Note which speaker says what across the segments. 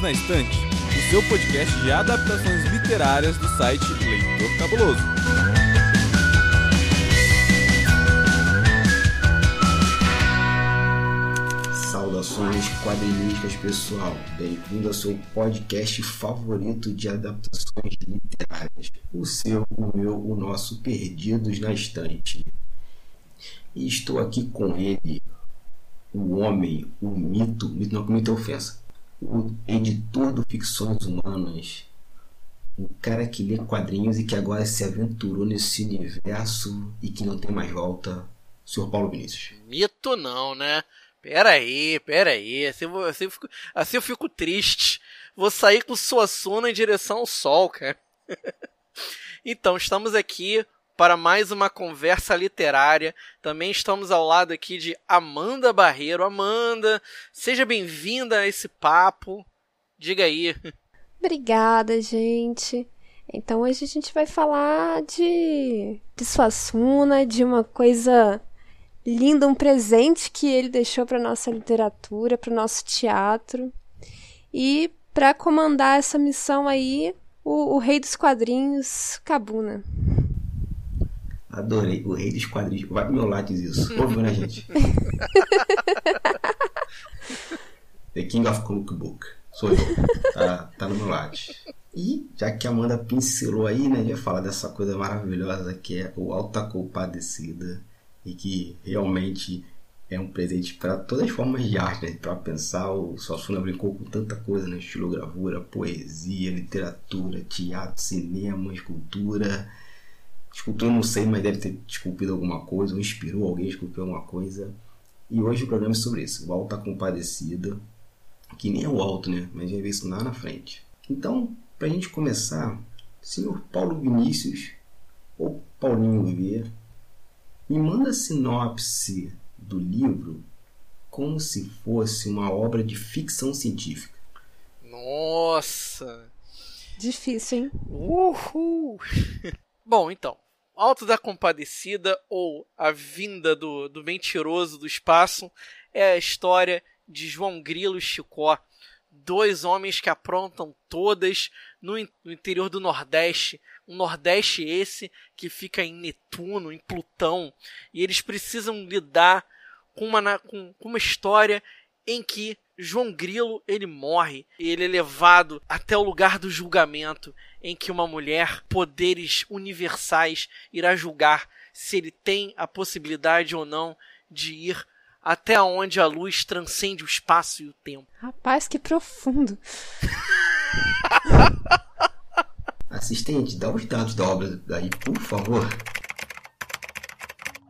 Speaker 1: Perdidos na Estante, o seu podcast de adaptações literárias do site Leitor Cabuloso.
Speaker 2: Saudações quadrinísticas, pessoal. Bem-vindo ao seu podcast favorito de adaptações literárias. O seu, o meu, o nosso Perdidos na Estante. E estou aqui com ele, o homem, o mito, mito não cometa ofensa, o editor do Ficções Humanas, o cara que lê quadrinhos e que agora se aventurou nesse universo e que não tem mais volta, senhor Paulo Vinícius.
Speaker 3: Mito não, né? Pera aí, pera aí, assim eu, assim eu, fico, assim eu fico triste. Vou sair com sua sona em direção ao sol, cara. então, estamos aqui para mais uma conversa literária. Também estamos ao lado aqui de Amanda Barreiro. Amanda, seja bem-vinda a esse papo. Diga aí.
Speaker 4: Obrigada, gente. Então hoje a gente vai falar de, de Suassuna, de uma coisa linda, um presente que ele deixou para nossa literatura, para o nosso teatro. E para comandar essa missão aí, o, o rei dos quadrinhos, Cabuna.
Speaker 2: Adorei. O rei dos quadrinhos. Vai pro meu Lattes isso. Ouviu, né, gente? The King of Cookbook. Sou eu. Tá, tá no meu Lattes. E já que a Amanda pincelou aí, né? Já falar dessa coisa maravilhosa que é o Alta Compadecida. E que realmente é um presente para todas as formas de arte, né? Para pensar, o Suassuna brincou com tanta coisa, né? Estilogravura, poesia, literatura, teatro, cinema, escultura Escultura não sei, mas deve ter esculpido alguma coisa, ou inspirou alguém a esculpir alguma coisa. E hoje o programa é sobre isso. O Alto tá Compadecida, que nem é o alto, né? Mas a gente vê isso lá na frente. Então, para a gente começar, senhor Paulo Vinícius, ou Paulinho V, me manda a sinopse do livro como se fosse uma obra de ficção científica.
Speaker 3: Nossa!
Speaker 4: Difícil, hein?
Speaker 3: Uhul! Bom, então, Alto da Compadecida ou A Vinda do, do Mentiroso do Espaço é a história de João Grilo e Chicó, dois homens que aprontam todas no, no interior do Nordeste, um Nordeste esse que fica em Netuno, em Plutão, e eles precisam lidar com uma, com, com uma história em que João Grilo ele morre e ele é levado até o lugar do julgamento em que uma mulher, poderes universais, irá julgar se ele tem a possibilidade ou não de ir até onde a luz transcende o espaço e o tempo.
Speaker 4: Rapaz, que profundo.
Speaker 2: Assistente, dá os dados da obra daí, por favor.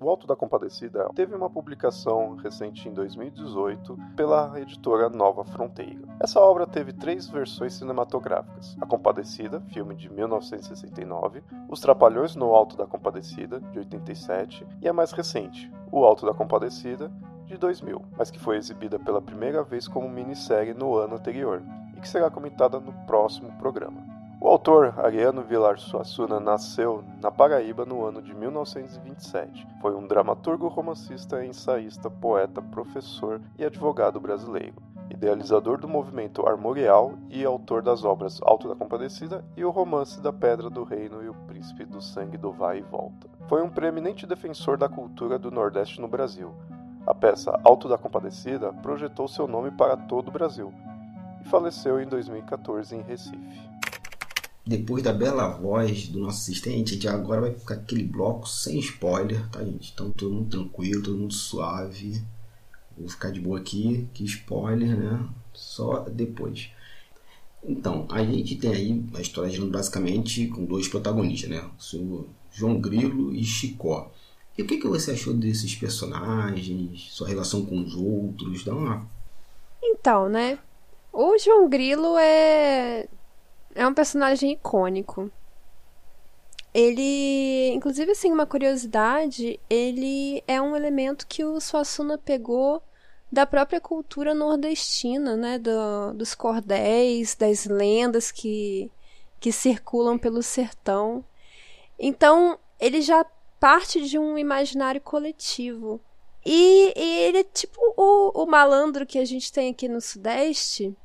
Speaker 5: O Alto da Compadecida teve uma publicação recente em 2018 pela editora Nova Fronteira. Essa obra teve três versões cinematográficas: A Compadecida, filme de 1969, Os Trapalhões no Alto da Compadecida, de 87, e a mais recente, O Alto da Compadecida, de 2000, mas que foi exibida pela primeira vez como minissérie no ano anterior e que será comentada no próximo programa. O autor, Ariano Vilar Suassuna, nasceu na Paraíba no ano de 1927. Foi um dramaturgo, romancista, ensaísta, poeta, professor e advogado brasileiro. Idealizador do movimento armorial e autor das obras Alto da Compadecida e o romance da Pedra do Reino e o Príncipe do Sangue do Vai e Volta. Foi um preeminente defensor da cultura do Nordeste no Brasil. A peça Alto da Compadecida projetou seu nome para todo o Brasil e faleceu em 2014 em Recife
Speaker 2: depois da bela voz do nosso assistente, a gente agora vai ficar aquele bloco sem spoiler, tá, gente? Então todo mundo tranquilo, todo mundo suave. Vou ficar de boa aqui, que spoiler, né? Só depois. Então, a gente tem aí a história girando basicamente com dois protagonistas, né? O senhor João Grilo e Chicó. E o que, que você achou desses personagens, sua relação com os outros? Dá uma.
Speaker 4: Então, né? O João Grilo é é um personagem icônico. Ele, inclusive, assim, uma curiosidade, ele é um elemento que o Suassuna pegou da própria cultura nordestina, né, do, dos cordéis, das lendas que, que circulam pelo sertão. Então, ele já parte de um imaginário coletivo. E, e ele é tipo o, o malandro que a gente tem aqui no Sudeste,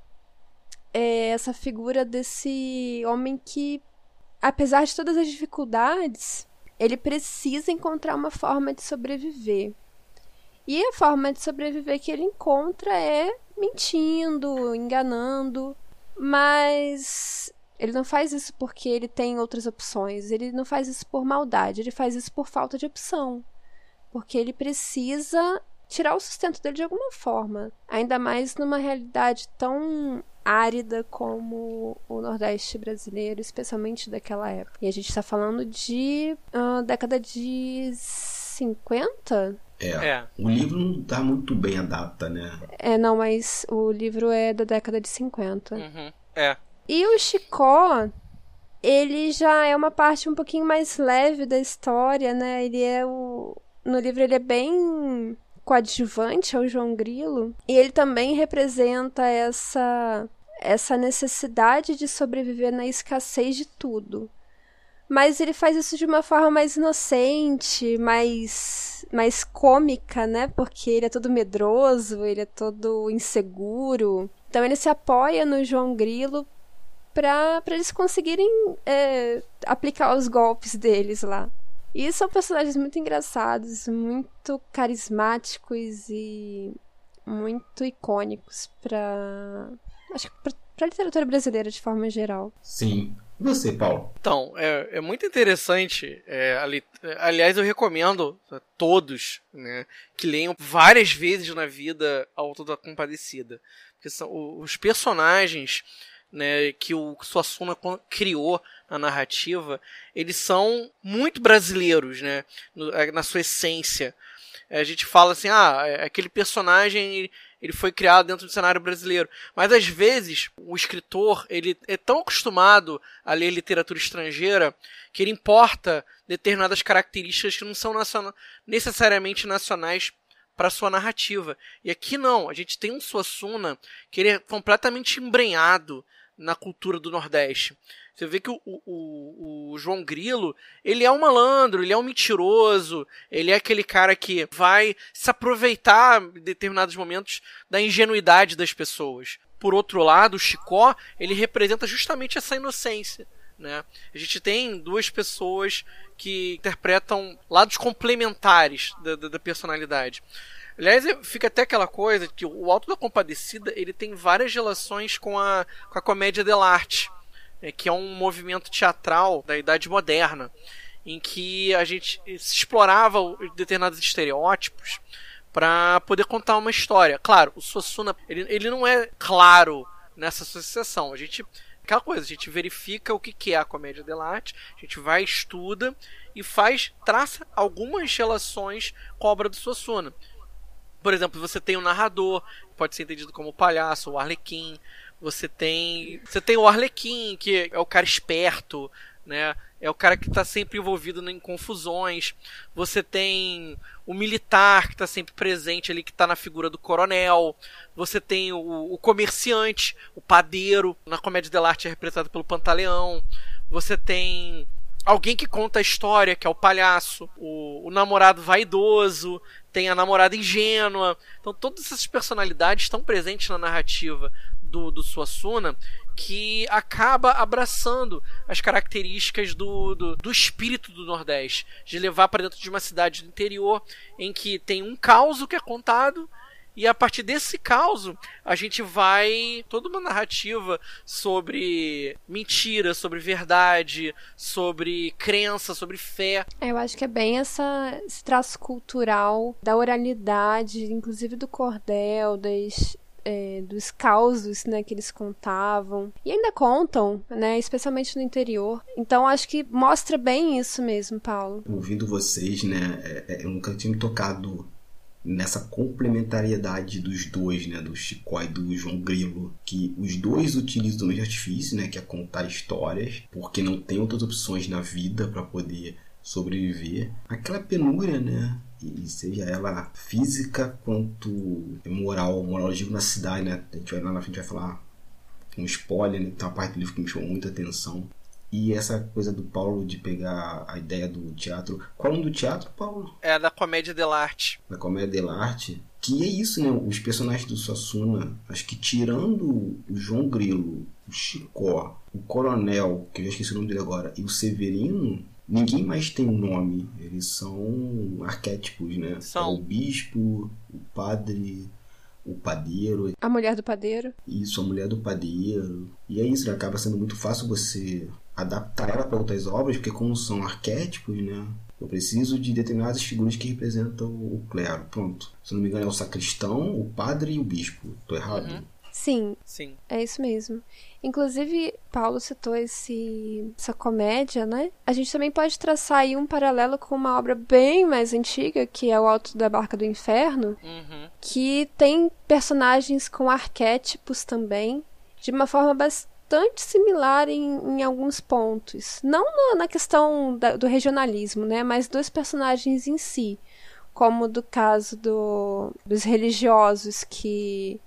Speaker 4: é essa figura desse homem que, apesar de todas as dificuldades, ele precisa encontrar uma forma de sobreviver. E a forma de sobreviver que ele encontra é mentindo, enganando, mas ele não faz isso porque ele tem outras opções, ele não faz isso por maldade, ele faz isso por falta de opção. Porque ele precisa tirar o sustento dele de alguma forma, ainda mais numa realidade tão árida como o Nordeste brasileiro, especialmente daquela época. E a gente está falando de uh, década de 50?
Speaker 2: É. é. O livro não dá muito bem a data, né?
Speaker 4: É, não, mas o livro é da década de 50.
Speaker 3: Uhum. É.
Speaker 4: E o Chicó, ele já é uma parte um pouquinho mais leve da história, né? Ele é o. No livro ele é bem coadjuvante ao João Grilo. E ele também representa essa, essa necessidade de sobreviver na escassez de tudo. Mas ele faz isso de uma forma mais inocente, mais, mais cômica, né? Porque ele é todo medroso, ele é todo inseguro. Então ele se apoia no João Grilo para eles conseguirem é, aplicar os golpes deles lá. E são personagens muito engraçados, muito carismáticos e muito icônicos para acho que para literatura brasileira de forma geral.
Speaker 2: Sim. E você, Paulo?
Speaker 3: Então, é, é muito interessante. É, ali, aliás, eu recomendo a todos né, que leiam várias vezes na vida Auto da Compadecida. Porque são os personagens né, que o Suassuna criou na narrativa, eles são muito brasileiros, né, é, na sua essência. A gente fala assim, ah, é, aquele personagem ele foi criado dentro do cenário brasileiro. Mas às vezes o escritor ele é tão acostumado a ler literatura estrangeira que ele importa determinadas características que não são necessariamente nacionais para sua narrativa. E aqui não, a gente tem um Suassuna que ele é completamente embrenhado na cultura do Nordeste. Você vê que o, o, o, João Grilo, ele é um malandro, ele é um mentiroso, ele é aquele cara que vai se aproveitar em determinados momentos da ingenuidade das pessoas. Por outro lado, o Chicó, ele representa justamente essa inocência. Né? A gente tem duas pessoas que interpretam lados complementares da, da, da personalidade. Aliás, fica até aquela coisa que o Alto da Compadecida ele tem várias relações com a, com a comédia dell'arte, né, que é um movimento teatral da Idade Moderna, em que a gente explorava determinados estereótipos para poder contar uma história. Claro, o Suassuna ele, ele não é claro nessa associação. A gente aquela coisa, a gente verifica o que, é a comédia dell'arte, a gente vai estuda e faz traça algumas relações com a obra do Suassuna. Por exemplo, você tem o um narrador, pode ser entendido como o palhaço, o arlequim. Você tem, você tem o arlequim, que é o cara esperto, né? É o cara que está sempre envolvido em confusões. Você tem o militar que está sempre presente ali, que está na figura do coronel. Você tem o, o comerciante, o padeiro. Na comédia dell'arte é representado pelo Pantaleão. Você tem alguém que conta a história, que é o palhaço, o, o, namorado vaidoso, tem a namorada ingênua. Então todas essas personalidades estão presentes na narrativa do, do Suassuna que acaba abraçando as características do, do, do espírito do Nordeste, de levar para dentro de uma cidade do interior em que tem um caos que é contado e a partir desse caos, a gente vai toda uma narrativa sobre mentira, sobre verdade, sobre crença, sobre fé.
Speaker 4: É, eu acho que é bem essa, esse traço cultural da oralidade, inclusive do cordel, das é, dos causos né, que eles contavam. E ainda contam, né, especialmente no interior. Então acho que mostra bem isso mesmo, Paulo.
Speaker 2: Ouvindo vocês, né, é, é, eu nunca tinha me tocado nessa complementariedade dos dois, né, do Chicó e do João Grilo, que os dois utilizam o mesmo artifício, né, que é contar histórias, porque não tem outras opções na vida para poder sobreviver. Aquela penúria, né, e seja ela física quanto moral, moral digo na cidade, né, a gente vai lá na frente vai falar um spoiler, né, tem uma parte do livro que me chamou muita atenção, E essa coisa do Paulo de pegar a ideia do teatro. Qual é o nome do teatro, Paulo?
Speaker 3: É da comédia dell'arte.
Speaker 2: Da comédia dell'arte. Que é isso, né? Os personagens do Suassuna, acho que tirando o João Grilo, o Chicó, o Coronel, que eu já esqueci o nome dele agora, e o Severino, ninguém mais tem um nome. Eles são arquétipos, né?
Speaker 3: São.
Speaker 2: É o bispo, o padre, o padeiro.
Speaker 4: A mulher do padeiro.
Speaker 2: Isso, a mulher do padeiro. E é isso, né? acaba sendo muito fácil você adaptar ela para outras obras, porque como são arquétipos, né? Eu preciso de determinadas figuras que representam o clero. Pronto. Se não me engano, é o sacristão, o padre e o bispo. Tô errado?
Speaker 3: Uhum.
Speaker 4: Sim,
Speaker 3: Sim.
Speaker 4: é isso mesmo. Inclusive, Paulo citou esse, essa comédia, né? A gente também pode traçar aí um paralelo com uma obra bem mais antiga, que é O Alto da Barca do Inferno,
Speaker 3: Uhum.
Speaker 4: que tem personagens com arquétipos também, de uma forma bastante similar em, em alguns pontos. Não na, na questão da- do regionalismo, né? Mas dos personagens em si. Como do caso do, dos religiosos que.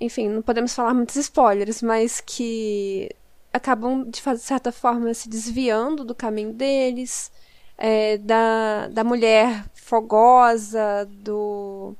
Speaker 4: Enfim, não podemos falar muitos spoilers, mas que acabam, de fa- certa forma, se desviando do caminho deles. é, da, da mulher fogosa, do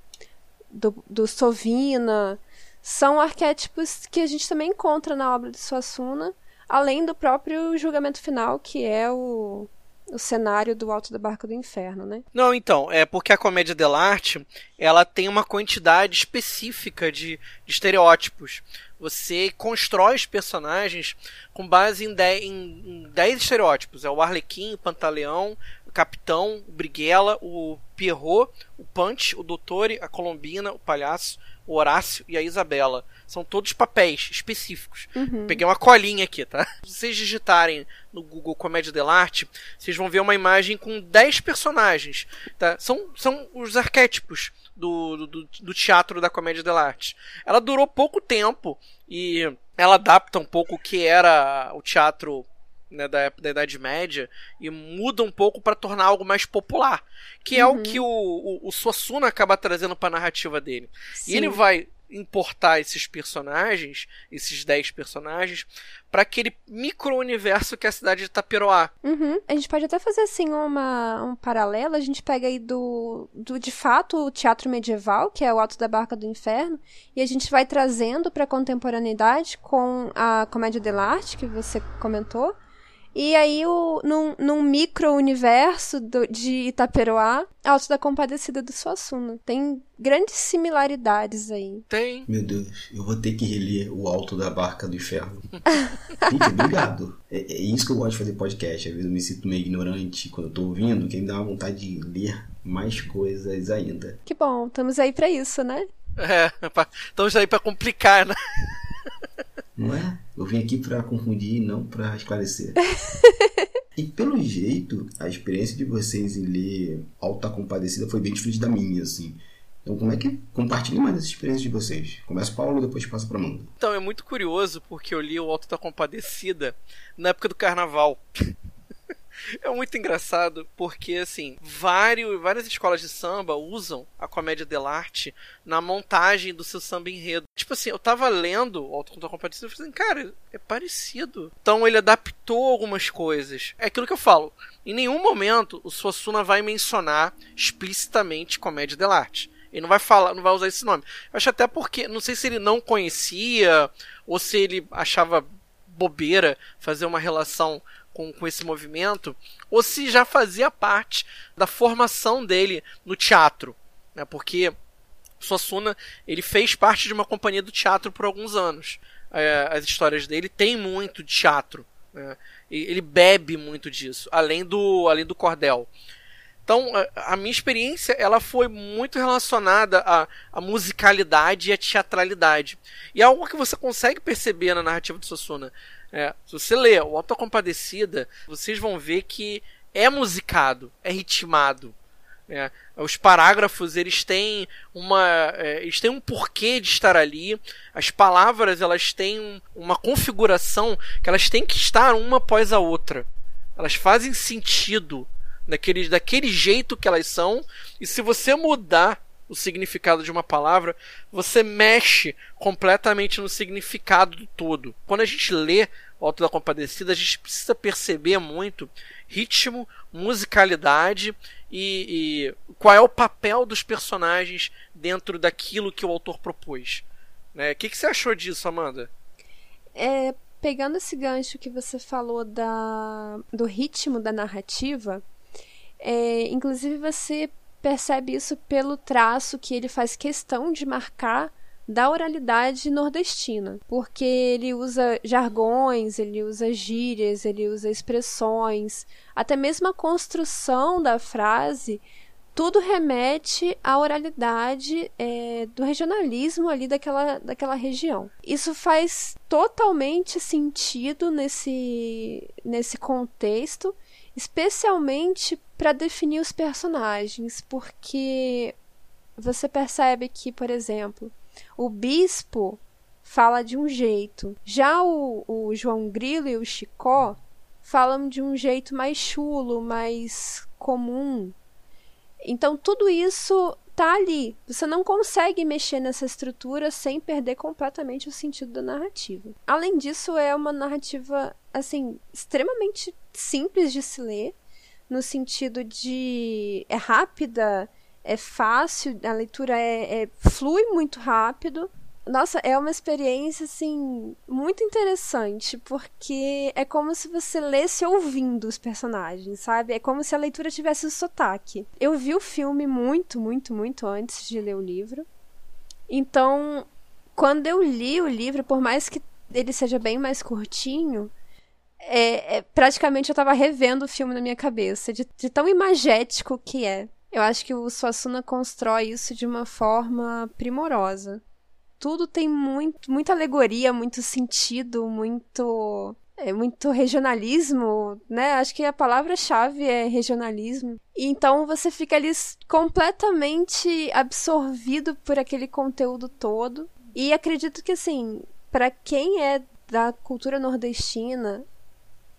Speaker 4: do, do Sovina, são arquétipos que a gente também encontra na obra de Suassuna, além do próprio julgamento final, que é o, o cenário do Alto da Barca do Inferno, né?
Speaker 3: Não, então, é porque a comédia dell'arte, ela tem uma quantidade específica de, de estereótipos. Você constrói os personagens com base em 10 em, em 10 estereótipos. É o Arlequim, o Pantaleão, o Capitão, o Briguela, o Pierrot, o Punch, o Dottore, a Colombina, o Palhaço, o Horácio e a Isabela. São todos papéis específicos. Peguei uma colinha aqui, tá? Se vocês digitarem no Google Comédia dell'arte, vocês vão ver uma imagem com 10 personagens. Tá? São, são os arquétipos do, do, do teatro da Comédia dell'arte. Ela durou pouco tempo e ela adapta um pouco o que era o teatro né, da, da Idade Média e muda um pouco para tornar algo mais popular, que é o que o, o, o Suassuna acaba trazendo para a narrativa dele. E ele vai importar esses personagens, esses 10 personagens, para aquele micro-universo que é a cidade de Itaperoá.
Speaker 4: Uhum. A gente pode até fazer assim uma, um paralelo. A gente pega aí do, do de fato o teatro medieval, que é o Alto da Barca do Inferno, e a gente vai trazendo para a contemporaneidade com a comédia dell'arte que você comentou. E aí, o, num, num micro-universo de Itaperoá, Alto da Compadecida do Suassuna. Tem grandes similaridades aí.
Speaker 3: Tem.
Speaker 2: Meu Deus, eu vou ter que reler o Alto da Barca do Inferno. Gente, obrigado. É, é isso que eu gosto de fazer podcast. Às vezes eu me sinto meio ignorante quando eu tô ouvindo, que me dá uma vontade de ler mais coisas ainda.
Speaker 4: Que bom, estamos aí para isso, né?
Speaker 3: É, pra- estamos aí para complicar, né?
Speaker 2: Não é? Eu vim aqui pra confundir e não pra esclarecer. E pelo jeito, a experiência de vocês em ler Alta Compadecida foi bem diferente da minha, assim. Então, como é que compartilhe mais essa experiência de vocês? Começa o Paulo, depois passa pra Amanda.
Speaker 3: Então é muito curioso porque eu li o Alto da Compadecida na época do carnaval. É muito engraçado porque assim, vários, várias escolas de samba usam a comédia dell'arte na montagem do seu samba enredo. Tipo assim, eu tava lendo o da Compadecida e falei assim, cara, é parecido. Então ele adaptou algumas coisas. É aquilo que eu falo. Em nenhum momento o Suassuna vai mencionar explicitamente comédia dell'arte. Ele não vai falar, não vai usar esse nome. Eu acho até porque, não sei se ele não conhecia ou se ele achava bobeira fazer uma relação com, com esse movimento, ou se já fazia parte da formação dele no teatro, né? Porque Suassuna ele fez parte de uma companhia do teatro por alguns anos. É, as histórias dele têm muito de teatro, né? Ele bebe muito disso, além do além do cordel. Então, a- a minha experiência ela foi muito relacionada à, à musicalidade e à teatralidade. E é algo que você consegue perceber na narrativa do Suassuna. É, se você lê o Auto da Compadecida, vocês vão ver que é musicado, é ritmado. Né? Os parágrafos eles têm uma, é, eles têm um porquê de estar ali. As palavras elas têm um- uma configuração que elas têm que estar uma após a outra. Elas fazem sentido daquele, daquele jeito que elas são. E se você mudar o significado de uma palavra, você mexe completamente no significado do todo. Quando a gente lê o Alto da Compadecida, a gente precisa perceber muito ritmo, musicalidade e, e qual é o papel dos personagens dentro daquilo que o autor propôs. Né? O que, que você achou disso, Amanda?
Speaker 4: É, pegando esse gancho que você falou da, do ritmo da narrativa, é, inclusive você percebe isso pelo traço que ele faz questão de marcar da oralidade nordestina, porque ele usa jargões, ele usa gírias, ele usa expressões, até mesmo a construção da frase, tudo remete à oralidade é, do regionalismo ali daquela, daquela região. Isso faz totalmente sentido nesse, nesse contexto, especialmente para definir os personagens, porque você percebe que, por exemplo, o bispo fala de um jeito. Já o, o João Grilo e o Chicó falam de um jeito mais chulo, mais comum. Então tudo isso tá ali. Você não consegue mexer nessa estrutura sem perder completamente o sentido da narrativa. Além disso, é uma narrativa assim extremamente simples de se ler, no sentido de é rápida, é fácil, a leitura é, é, flui muito rápido. Nossa, é uma experiência assim muito interessante, porque é como se você lesse ouvindo os personagens, sabe? É como se a leitura tivesse o sotaque. Eu vi o filme muito, muito, muito antes de ler o livro. Então, quando eu li o livro, por mais que ele seja bem mais curtinho, é, é, praticamente eu estava revendo o filme na minha cabeça, de, de, tão imagético que é. Eu acho que o Suassuna constrói isso de uma forma primorosa. Tudo tem muito, muita alegoria, muito sentido, muito é muito regionalismo, né? Acho que a palavra-chave é regionalismo. E então você fica ali completamente absorvido por aquele conteúdo todo. E acredito que assim, para quem é da cultura nordestina,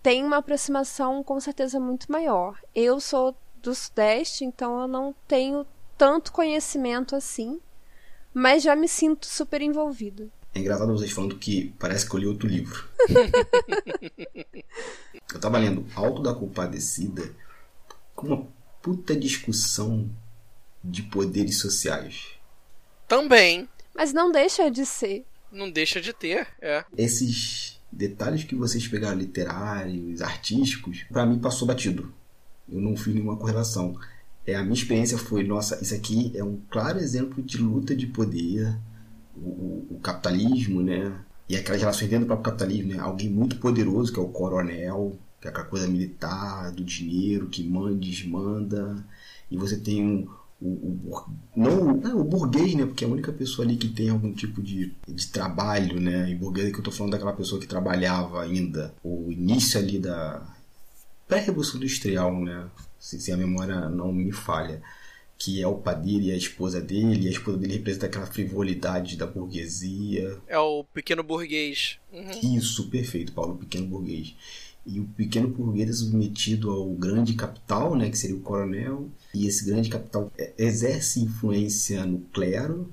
Speaker 4: tem uma aproximação com certeza muito maior. Eu sou do Sudeste, então eu não tenho tanto conhecimento assim, mas já me sinto super envolvido.
Speaker 2: É engraçado vocês falando que parece que eu li outro livro. eu tava lendo Alto da Compadecida com uma puta discussão de poderes sociais.
Speaker 3: Também.
Speaker 4: Mas não deixa de ser.
Speaker 3: Não deixa de ter, é.
Speaker 2: Esses detalhes que vocês pegaram literários, artísticos, para mim passou batido. Eu não fiz nenhuma correlação. É, a minha experiência foi, nossa, isso aqui é um claro exemplo de luta de poder, o, o, o capitalismo, né? E aquelas relações dentro do próprio capitalismo, né? Alguém muito poderoso, que é o coronel, que é aquela coisa militar, do dinheiro, que manda, desmanda. E você tem um, o, o, não, o burguês, né? Porque é a única pessoa ali que tem algum tipo de, de trabalho, né? E burguês que eu tô falando daquela pessoa que trabalhava ainda. O início ali da pré-revolução industrial, né? Se, se, a memória não me falha. Que é o padeiro e a esposa dele, e a esposa dele representa aquela frivolidade da burguesia.
Speaker 3: É o pequeno burguês.
Speaker 2: Uhum. Isso, perfeito, Paulo, o pequeno burguês e o pequeno burguês é submetido ao grande capital, né, que seria o coronel, e esse grande capital é, exerce influência no clero,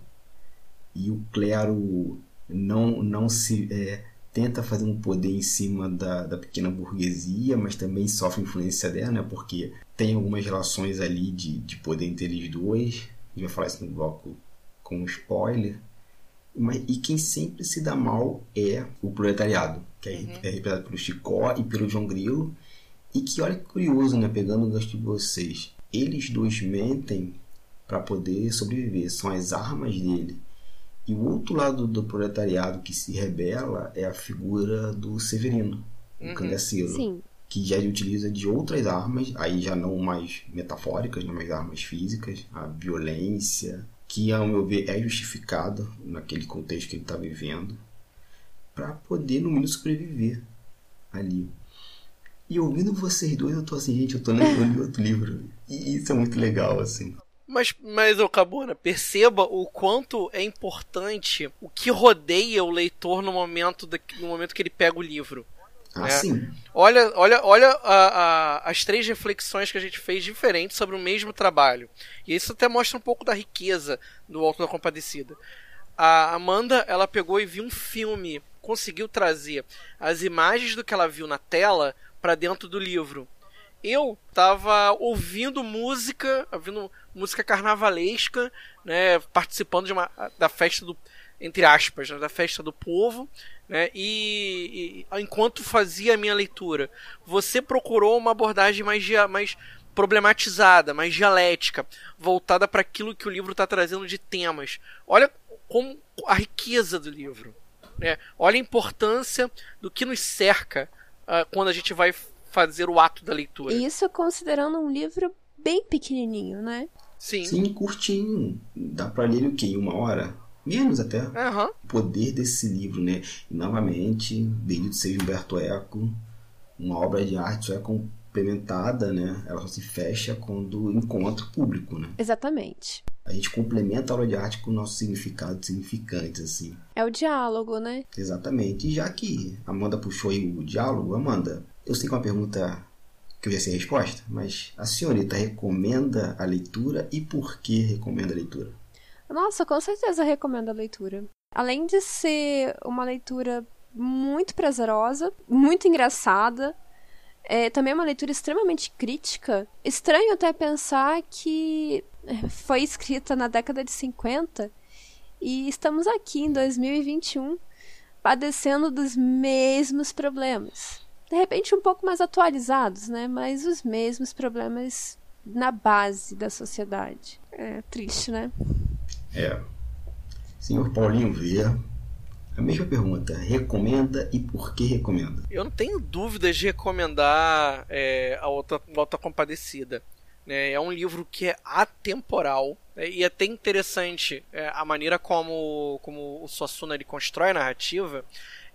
Speaker 2: e o clero não, não se é, tenta fazer um poder em cima da, da pequena burguesia, mas também sofre influência dela, né, porque tem algumas relações ali de, de poder entre eles dois, a gente vai falar isso no bloco com spoiler, mas, e quem sempre se dá mal é o proletariado, que é, uhum. é representado pelo Chicó e pelo João Grilo. E que, olha que curioso, né? Pegando o gancho de vocês. Eles dois mentem para poder sobreviver, são as armas dele. E o outro lado do proletariado que se rebela é a figura do Severino, o uhum. cangaceiro.
Speaker 4: Sim.
Speaker 2: Que já utiliza de outras armas, aí já não mais metafóricas, não mais armas físicas, a violência, que, ao meu ver, é justificada naquele contexto que ele está vivendo, para poder, no mínimo, sobreviver ali. E ouvindo vocês dois, eu tô assim, gente, eu tô lendo outro livro. E isso é muito legal, assim.
Speaker 3: Mas, mas ô Cabona, perceba o quanto é importante o que rodeia o leitor no momento, da, no momento que ele pega o livro.
Speaker 2: Ah, né? sim.
Speaker 3: Olha, olha, olha a, a, as três reflexões que a gente fez diferentes sobre o mesmo trabalho. E isso até mostra um pouco da riqueza do Alto da Compadecida. A Amanda, ela pegou e viu um filme conseguiu trazer as imagens do que ela viu na tela para dentro do livro. Eu tava ouvindo música, ouvindo música carnavalesca, né, participando de uma, da festa do entre aspas, né, da festa do povo, né, e, e, enquanto fazia a minha leitura, você procurou uma abordagem mais, mais problematizada, mais dialética, voltada para aquilo que o livro está trazendo de temas. Olha como a riqueza do livro. Né? Olha a importância do que nos cerca uh, quando a gente vai fazer o ato da leitura.
Speaker 4: Isso considerando um livro bem pequenininho, né?
Speaker 3: Sim.
Speaker 2: Sim, curtinho. Dá para ler o quê? Em uma hora? Menos até.
Speaker 3: Uhum.
Speaker 2: O poder desse livro, né? E novamente, bendito seja Humberto Eco, uma obra de arte é complementada, né? Ela só se fecha quando encontra o público, né?
Speaker 4: Exatamente.
Speaker 2: A gente complementa a aula de arte com o nosso significado significante, assim.
Speaker 4: É o diálogo, né?
Speaker 2: Exatamente. E já que Amanda puxou aí o diálogo, Amanda, eu sei que é uma pergunta que eu já sei a resposta, mas a senhorita recomenda a leitura e por que recomenda a leitura?
Speaker 4: Nossa, com certeza recomendo a leitura. Além de ser uma leitura muito prazerosa, muito engraçada, é também é uma leitura extremamente crítica. Estranho até pensar que foi escrita na década de 50 e estamos aqui em 2021 padecendo dos mesmos problemas. De repente um pouco mais atualizados, né? Mas os mesmos problemas na base da sociedade. É triste, né?
Speaker 2: É. Senhor Paulinho Vieira, a mesma pergunta. Recomenda e por que recomenda?
Speaker 3: Eu não tenho dúvidas de recomendar é, a outra, outra Compadecida. É, é um livro que é atemporal é, e é até interessante é, a maneira como, como o Suassuna ele constrói a narrativa.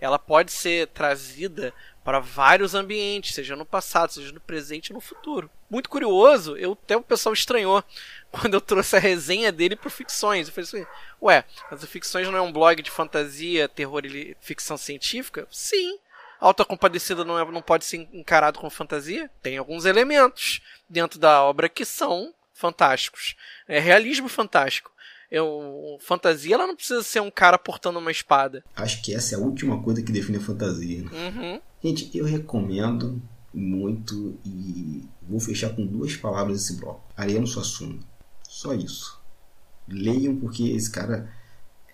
Speaker 3: Ela pode ser trazida para vários ambientes, seja no passado, seja no presente e no futuro. Muito curioso, eu até o pessoal estranhou quando eu trouxe a resenha dele para Ficções. Eu falei assim, ué, mas o Ficções não é um blog de fantasia, terror e ficção científica? Sim. Alta Compadecida não, é, não pode ser encarado como fantasia? Tem alguns elementos dentro da obra que são fantásticos. É realismo fantástico. Eu, fantasia ela não precisa ser um cara portando uma espada.
Speaker 2: Acho que essa é a última coisa que define a fantasia. Né?
Speaker 3: Uhum.
Speaker 2: Gente, eu recomendo muito e vou fechar com duas palavras esse bloco. Ariano Suassuna. Só isso. Leiam porque esse cara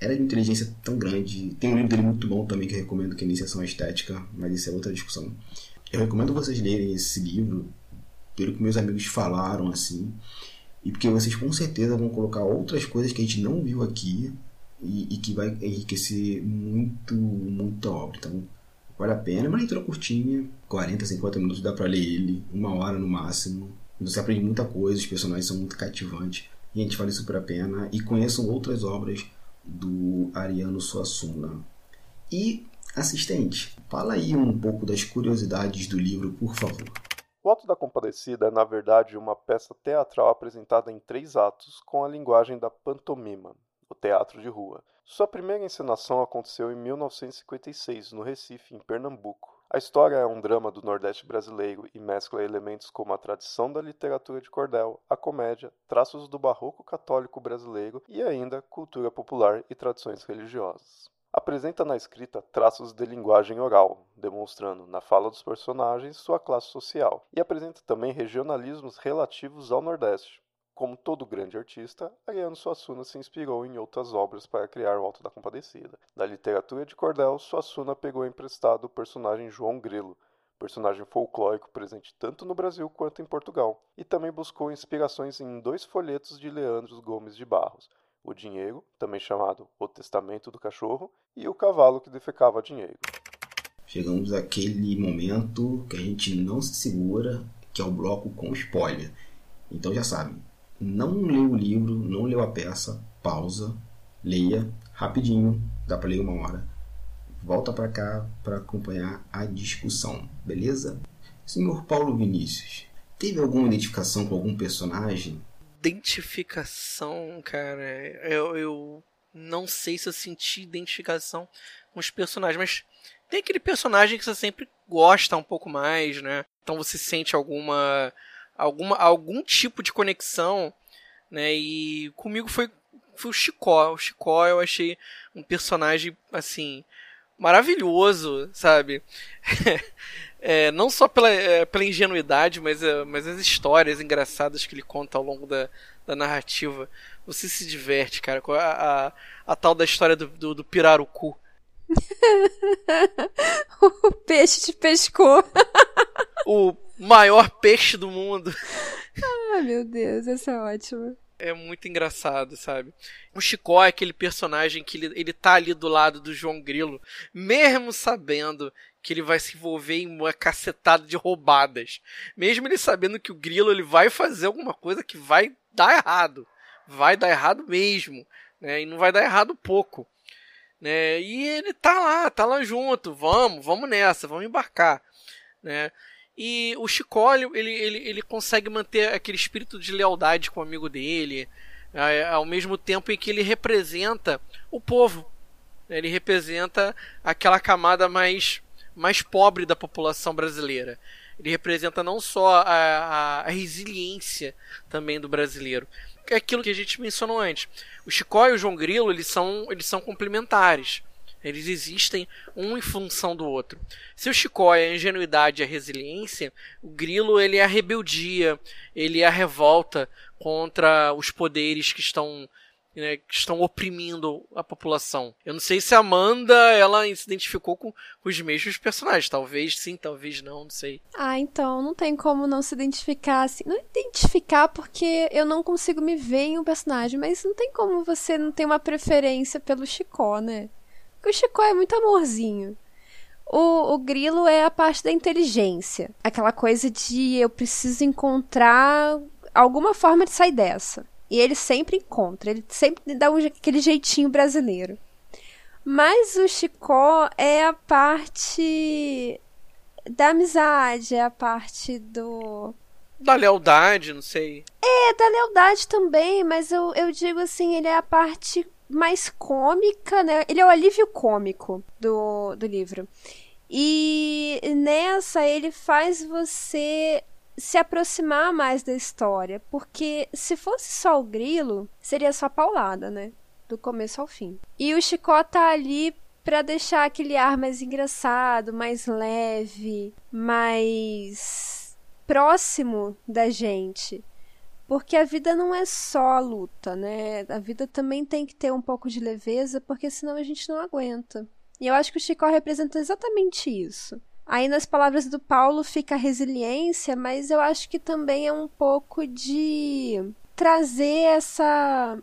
Speaker 2: era de inteligência tão grande. Tem um livro dele muito bom também que eu recomendo, que é Iniciação Estética, mas isso é outra discussão. Eu recomendo vocês lerem esse livro, pelo que meus amigos falaram, assim, e porque vocês com certeza vão colocar outras coisas que a gente não viu aqui e, e que vai enriquecer muito, muito a obra. Então, vale a pena. É uma leitura curtinha, 40, 50 minutos dá para ler ele, uma hora no máximo. Você aprende muita coisa, os personagens são muito cativantes. E a gente vale super a pena. E conheçam outras obras do Ariano Suassuna. E, assistente, fala aí um pouco das curiosidades do livro, por favor.
Speaker 5: O Alto da Compadecida é, na verdade, uma peça teatral apresentada em três atos com a linguagem da pantomima, o teatro de rua. Sua primeira encenação aconteceu em 1956, no Recife, em Pernambuco. A história é um drama do Nordeste brasileiro e mescla elementos como a tradição da literatura de cordel, a comédia, traços do barroco católico brasileiro e ainda cultura popular e tradições religiosas. Apresenta na escrita traços de linguagem oral, demonstrando na fala dos personagens sua classe social, e apresenta também regionalismos relativos ao Nordeste, como todo grande artista, Ariano Suassuna se inspirou em outras obras para criar o Alto da Compadecida. Da literatura de cordel, Suassuna pegou emprestado o personagem João Grilo, personagem folclórico presente tanto no Brasil quanto em Portugal, e também buscou inspirações em dois folhetos de Leandro Gomes de Barros, o dinheiro, também chamado O Testamento do Cachorro, e o cavalo que defecava dinheiro.
Speaker 2: Chegamos àquele momento que a gente não se segura, que é o bloco com spoiler. Então já sabe, não leu o livro, não leu a peça, pausa, leia rapidinho, dá para ler uma hora. Volta para cá para acompanhar a discussão, beleza? Senhor Paulo Vinícius, teve alguma identificação com algum personagem?
Speaker 3: Identificação, cara, eu, eu não sei se eu senti identificação com os personagens, mas tem aquele personagem que você sempre gosta um pouco mais, né? Então você sente alguma alguma, algum tipo de conexão, né? E comigo foi, foi o Chicó. O Chicó eu achei um personagem, assim, maravilhoso, sabe? É, não só pela, é, pela ingenuidade, mas, é, mas as histórias engraçadas que ele conta ao longo da, da narrativa. Você se diverte, cara, com a, a, a tal da história do, do, do pirarucu.
Speaker 4: o peixe te pescou.
Speaker 3: o maior peixe do mundo.
Speaker 4: Ai, meu Deus, essa é ótima
Speaker 3: é muito engraçado, sabe? O Chicó é aquele personagem que ele, ele tá ali do lado do João Grilo, mesmo sabendo que ele vai se envolver em uma cacetada de roubadas. Mesmo ele sabendo que o Grilo ele vai fazer alguma coisa que vai dar errado. Vai dar errado mesmo. Né? E não vai dar errado pouco. Né? E ele tá lá, tá lá junto. Vamos, vamos nessa, vamos embarcar. Né? E o Chicólio, ele, ele, ele consegue manter aquele espírito de lealdade com o amigo dele, ao mesmo tempo em que ele representa o povo. Ele representa aquela camada mais, mais pobre da população brasileira. Ele representa não só a, a, a resiliência também do brasileiro. É aquilo que a gente mencionou antes. O Chicó e o João Grilo, eles são, eles são complementares. Eles existem um em função do outro. Se o Chicó é a ingenuidade e a resiliência, o Grilo ele é a rebeldia, ele é a revolta contra os poderes que estão né, que estão oprimindo a população. Eu não sei se a Amanda ela se identificou com os mesmos personagens. Talvez sim, talvez não, não sei.
Speaker 4: Ah, então não tem como não se identificar assim. Não identificar porque eu não consigo me ver em um personagem, mas não tem como você não ter uma preferência pelo Chicó, né? Porque o Chico é muito amorzinho. O, o grilo é a parte da inteligência. Aquela coisa de eu preciso encontrar alguma forma de sair dessa. E ele sempre encontra, ele sempre dá um, aquele jeitinho brasileiro. Mas o Chicó é a parte da amizade, é a parte do.
Speaker 3: Da lealdade, não sei.
Speaker 4: É, da lealdade também, mas eu, eu digo assim, ele é a parte mais cômica, né? Ele é o alívio cômico do, do livro. E nessa ele faz você se aproximar mais da história, porque se fosse só o grilo, seria só paulada, né? Do começo ao fim. E o Chicó tá ali para deixar aquele ar mais engraçado, mais leve, mais próximo da gente. Porque a vida não é só luta, né? A vida também tem que ter um pouco de leveza, porque senão a gente não aguenta. E eu acho que o Chico representa exatamente isso. Aí nas palavras do Paulo fica a resiliência, mas eu acho que também é um pouco de trazer essa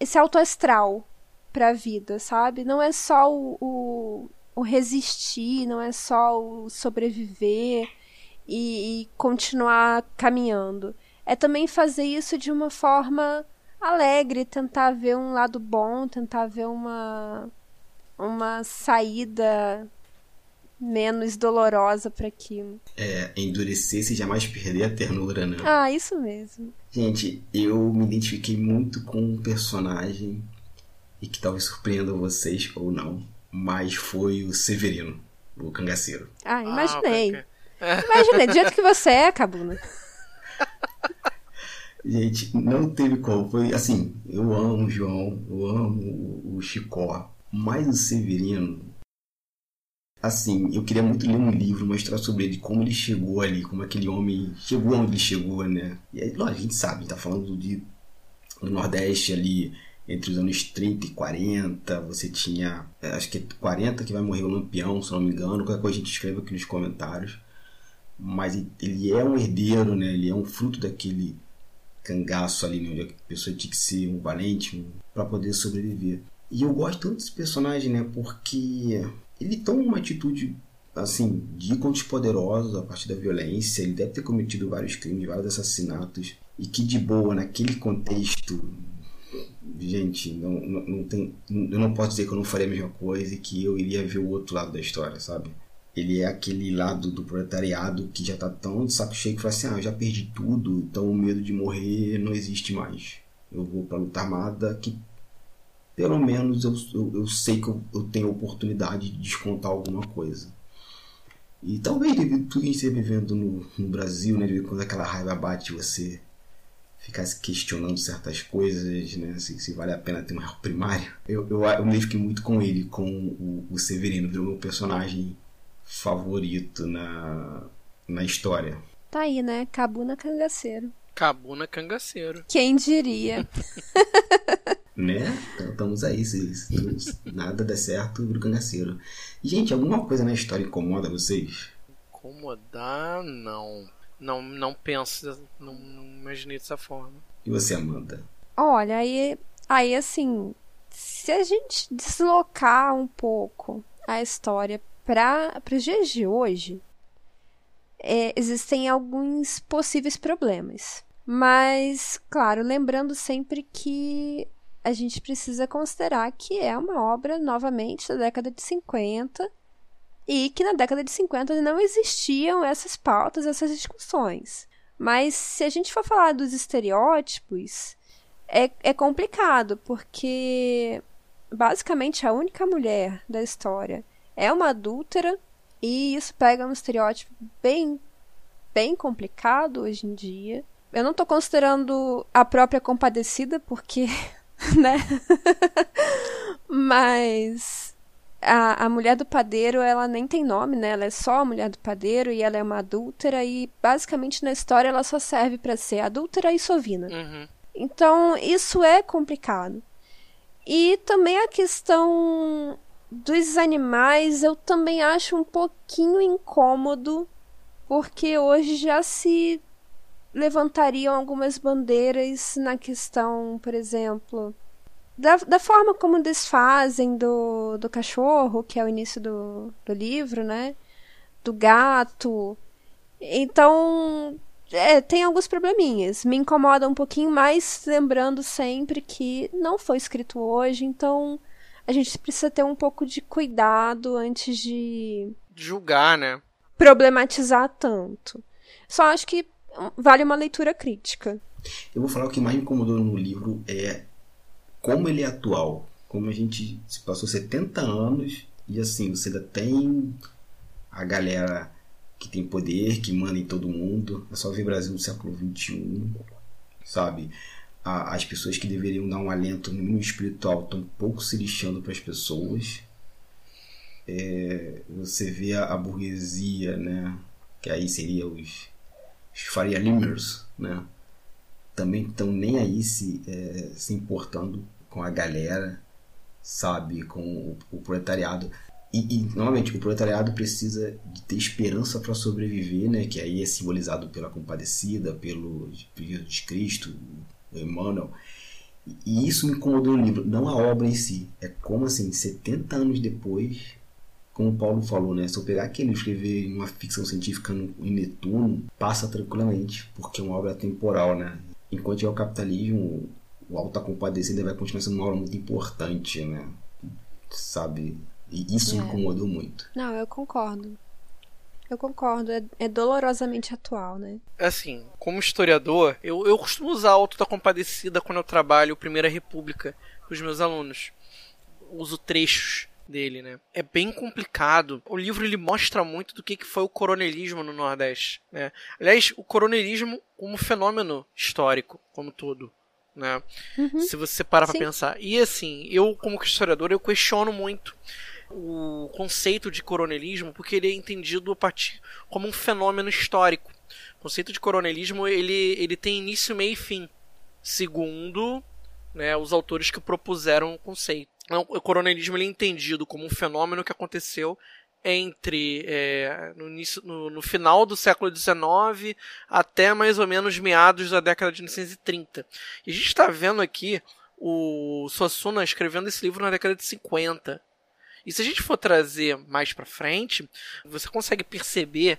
Speaker 4: esse alto astral para a vida, sabe? Não é só o, o, o, resistir, não é só o sobreviver e, e continuar caminhando é também fazer isso de uma forma alegre, tentar ver um lado bom, tentar ver uma uma saída menos dolorosa para aquilo.
Speaker 2: É, endurecer-se e jamais perder a ternura, né?
Speaker 4: Ah, isso mesmo.
Speaker 2: Gente, eu me identifiquei muito com um personagem e que talvez surpreenda vocês ou não, mas foi o Severino, o cangaceiro.
Speaker 4: Ah, imaginei. Ah, imaginei, do jeito que você é, Cabuna.
Speaker 2: Gente, não teve como. Foi assim, eu amo o João, eu amo o Chicó, mas o Severino. Assim, eu queria muito ler um livro, mostrar sobre ele, como ele chegou ali, como aquele homem chegou onde ele chegou, né? E aí, a gente sabe, tá falando de, do Nordeste ali, entre os anos 30 e 40, você tinha, é, acho que é 40 que vai morrer o Lampião, se não me engano, qualquer coisa a gente escreve aqui nos comentários. Mas ele é um herdeiro, né? Ele é um fruto daquele cangaço ali, né? onde a pessoa tinha que ser um valente para poder sobreviver. E eu gosto tanto desse personagem, né? Porque ele toma uma atitude, assim, de ícones poderosos a partir da violência. Ele deve ter cometido vários crimes, vários assassinatos. E que de boa, naquele contexto, gente, não, não, não tem. Eu não posso dizer que eu não faria a mesma coisa e que eu iria ver o outro lado da história, sabe? ele é aquele lado do proletariado que já tá tão de saco cheio que fala assim: ah, eu já perdi tudo, então o medo de morrer não existe mais. Eu vou pra luta armada que pelo menos eu, eu, eu sei que eu, eu, tenho a oportunidade de descontar alguma coisa. E talvez devido a tudo que a gente está vivendo no, no Brasil, né, quando aquela raiva bate você ficar se questionando certas coisas, né? Se, se vale a pena ter um réu primário. Eu, eu, eu me identifiquei muito com ele, com o, o Severino, do meu personagem favorito na, na história.
Speaker 4: Tá aí, né? Cabuna Cangaceiro.
Speaker 3: Cabuna Cangaceiro.
Speaker 4: Quem diria?
Speaker 2: né? Então estamos aí, se, se nada der certo, vira cangaceiro. Gente, alguma coisa na história incomoda vocês?
Speaker 3: Incomodar, não. Não, não penso, não, não imaginei dessa forma.
Speaker 2: E você, Amanda?
Speaker 4: Olha, aí, aí assim, se a gente deslocar um pouco a história para os dias de hoje, é, existem alguns possíveis problemas. Mas, claro, lembrando sempre que a gente precisa considerar que é uma obra, novamente, da década de 50 e que na década de 50 não existiam essas pautas, essas discussões. Mas se a gente for falar dos estereótipos, é, é complicado, porque basicamente a única mulher da história é uma adúltera, e isso pega um estereótipo bem, bem complicado hoje em dia. Eu não estou considerando a própria compadecida, porque, né? Mas a, a mulher do padeiro, ela nem tem nome, né? Ela é só a mulher do padeiro e ela é uma adúltera e basicamente na história ela só serve para ser adúltera e sovina.
Speaker 3: Uhum.
Speaker 4: Então, isso é complicado. E também a questão dos animais eu também acho um pouquinho incômodo, porque hoje já se levantariam algumas bandeiras na questão, por exemplo, da, da forma como desfazem do, do cachorro, que é o início do, do livro, né? Do gato. Então, é, tem alguns probleminhas. Me incomoda um pouquinho mais, lembrando sempre que não foi escrito hoje, então a gente precisa ter um pouco de cuidado antes de.
Speaker 3: Julgar, né?
Speaker 4: Problematizar tanto. Só acho que vale uma leitura crítica.
Speaker 2: Eu vou falar o que mais me incomodou no livro é como ele é atual. Como a gente se passou 70 anos e assim, você ainda tem a galera que tem poder, que manda em todo mundo. É só ver Brasil no século XXI, sabe? as pessoas que deveriam dar um alento no mínimo espiritual estão um pouco se lixando para as pessoas. É, você vê a, a, burguesia, né? Que aí seria os Faria Limers, né? também estão nem aí se, é, se importando com a galera, sabe, com o, o proletariado. E, e, novamente, o proletariado precisa de ter esperança para sobreviver, né? Que aí é simbolizado pela compadecida, pelo Jesus Cristo, Emmanuel. E isso me incomodou no livro, não a obra em si. É como assim, 70 anos depois, como o Paulo falou, né? Se eu pegar aquele e escrever uma ficção científica no, em Netuno, passa tranquilamente, porque é uma obra temporal, né? enquanto é o capitalismo, o Alta Compadecida vai continuar sendo uma obra muito importante, né? Sabe? E isso é. me incomodou muito.
Speaker 4: Não, eu concordo. Eu concordo, é, é, dolorosamente atual, né?
Speaker 3: Assim, como historiador, eu, eu costumo usar Alto da Compadecida quando eu trabalho Primeira República com os meus alunos. Uso trechos dele, né? É bem complicado. O livro ele mostra muito do que, que foi o coronelismo no Nordeste, né? Aliás, o coronelismo como fenômeno histórico, como todo, né? Uhum. Se você parar para pensar. E assim, eu como historiador eu questiono muito o conceito de coronelismo porque ele é entendido a partir como um fenômeno histórico. O conceito de coronelismo ele, ele tem início, meio e fim, segundo né, os autores que propuseram o conceito. Então, o coronelismo ele é entendido como um fenômeno que aconteceu entre é, no, início, no, no, final do século XIX até mais ou menos meados da década de 1930. E a gente está vendo aqui o Suassuna escrevendo esse livro na década de 50. E se a gente for trazer mais para frente, você consegue perceber